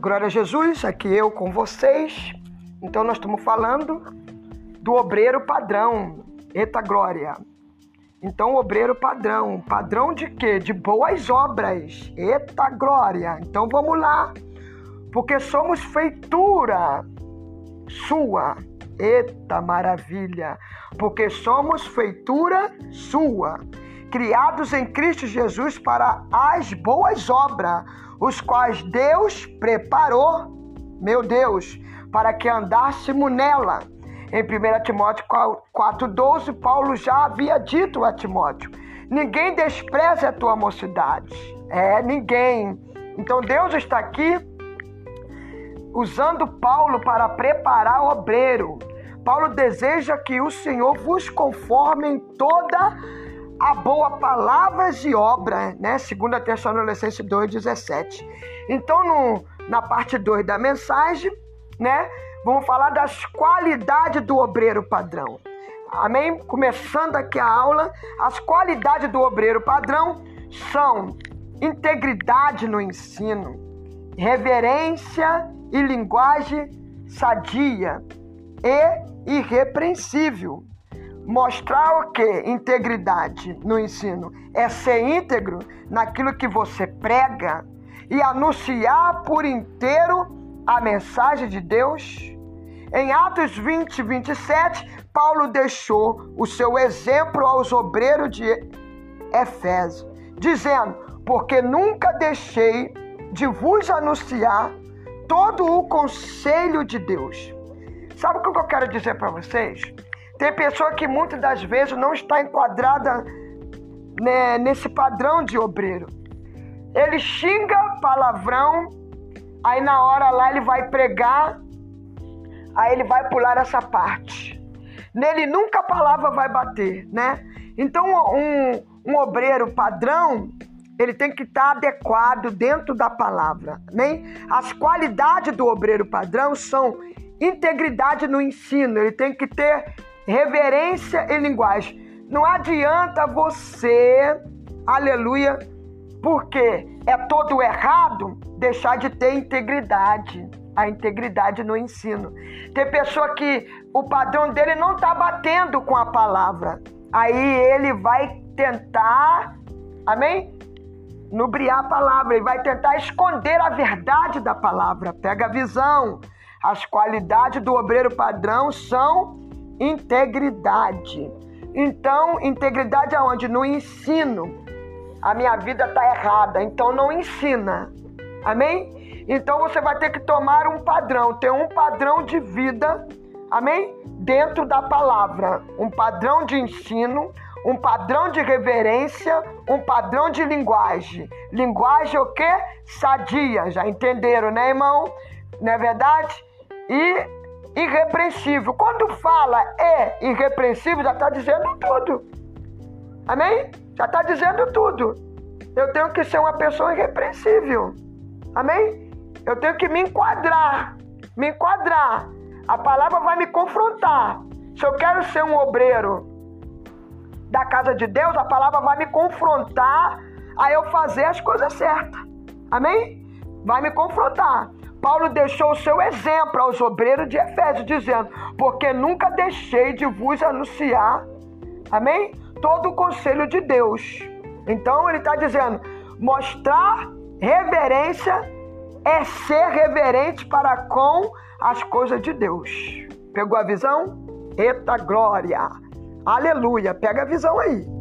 Glória a Jesus, aqui eu com vocês. Então nós estamos falando do obreiro padrão. Eita glória. Então, obreiro padrão. Padrão de quê? De boas obras. Eita glória. Então vamos lá. Porque somos feitura sua. Eita maravilha. Porque somos feitura sua. Criados em Cristo Jesus para as boas obras os quais Deus preparou, meu Deus, para que andássemos nela. Em 1 Timóteo 4,12, Paulo já havia dito a Timóteo: Ninguém despreze a tua mocidade. É, ninguém. Então Deus está aqui usando Paulo para preparar o obreiro. Paulo deseja que o Senhor vos conforme em toda a boa palavras e obra, né? 2 Tessalonicenses 2,17. Então, no, na parte 2 da mensagem, né? Vamos falar das qualidades do obreiro padrão. Amém? Começando aqui a aula, as qualidades do obreiro padrão são integridade no ensino, reverência e linguagem sadia e irrepreensível. Mostrar o que? Integridade no ensino. É ser íntegro naquilo que você prega e anunciar por inteiro a mensagem de Deus. Em Atos 20, 27, Paulo deixou o seu exemplo aos obreiros de Efésio, dizendo: Porque nunca deixei de vos anunciar todo o conselho de Deus. Sabe o que eu quero dizer para vocês? Tem pessoa que muitas das vezes não está enquadrada né, nesse padrão de obreiro. Ele xinga palavrão, aí na hora lá ele vai pregar, aí ele vai pular essa parte. Nele nunca a palavra vai bater, né? Então um, um obreiro padrão, ele tem que estar adequado dentro da palavra, né? As qualidades do obreiro padrão são integridade no ensino, ele tem que ter reverência e linguagem. Não adianta você, aleluia, porque é todo errado deixar de ter integridade. A integridade no ensino. Tem pessoa que o padrão dele não está batendo com a palavra. Aí ele vai tentar, amém? Nubriar a palavra, ele vai tentar esconder a verdade da palavra. Pega a visão. As qualidades do obreiro padrão são integridade. Então, integridade aonde? No ensino. A minha vida está errada, então não ensina. Amém? Então você vai ter que tomar um padrão, ter um padrão de vida, amém? Dentro da palavra, um padrão de ensino, um padrão de reverência, um padrão de linguagem. Linguagem o quê? Sadia, já entenderam, né, irmão? Não é verdade? E irrepreensível. Quando fala é irrepreensível, já está dizendo tudo. Amém? Já está dizendo tudo. Eu tenho que ser uma pessoa irrepreensível. Amém? Eu tenho que me enquadrar. Me enquadrar. A palavra vai me confrontar. Se eu quero ser um obreiro da casa de Deus, a palavra vai me confrontar a eu fazer as coisas certas. Amém? Vai me confrontar. Paulo deixou o seu exemplo aos obreiros de Efésio, dizendo: Porque nunca deixei de vos anunciar, amém? Todo o conselho de Deus. Então ele está dizendo: mostrar reverência é ser reverente para com as coisas de Deus. Pegou a visão? Eita glória! Aleluia! Pega a visão aí.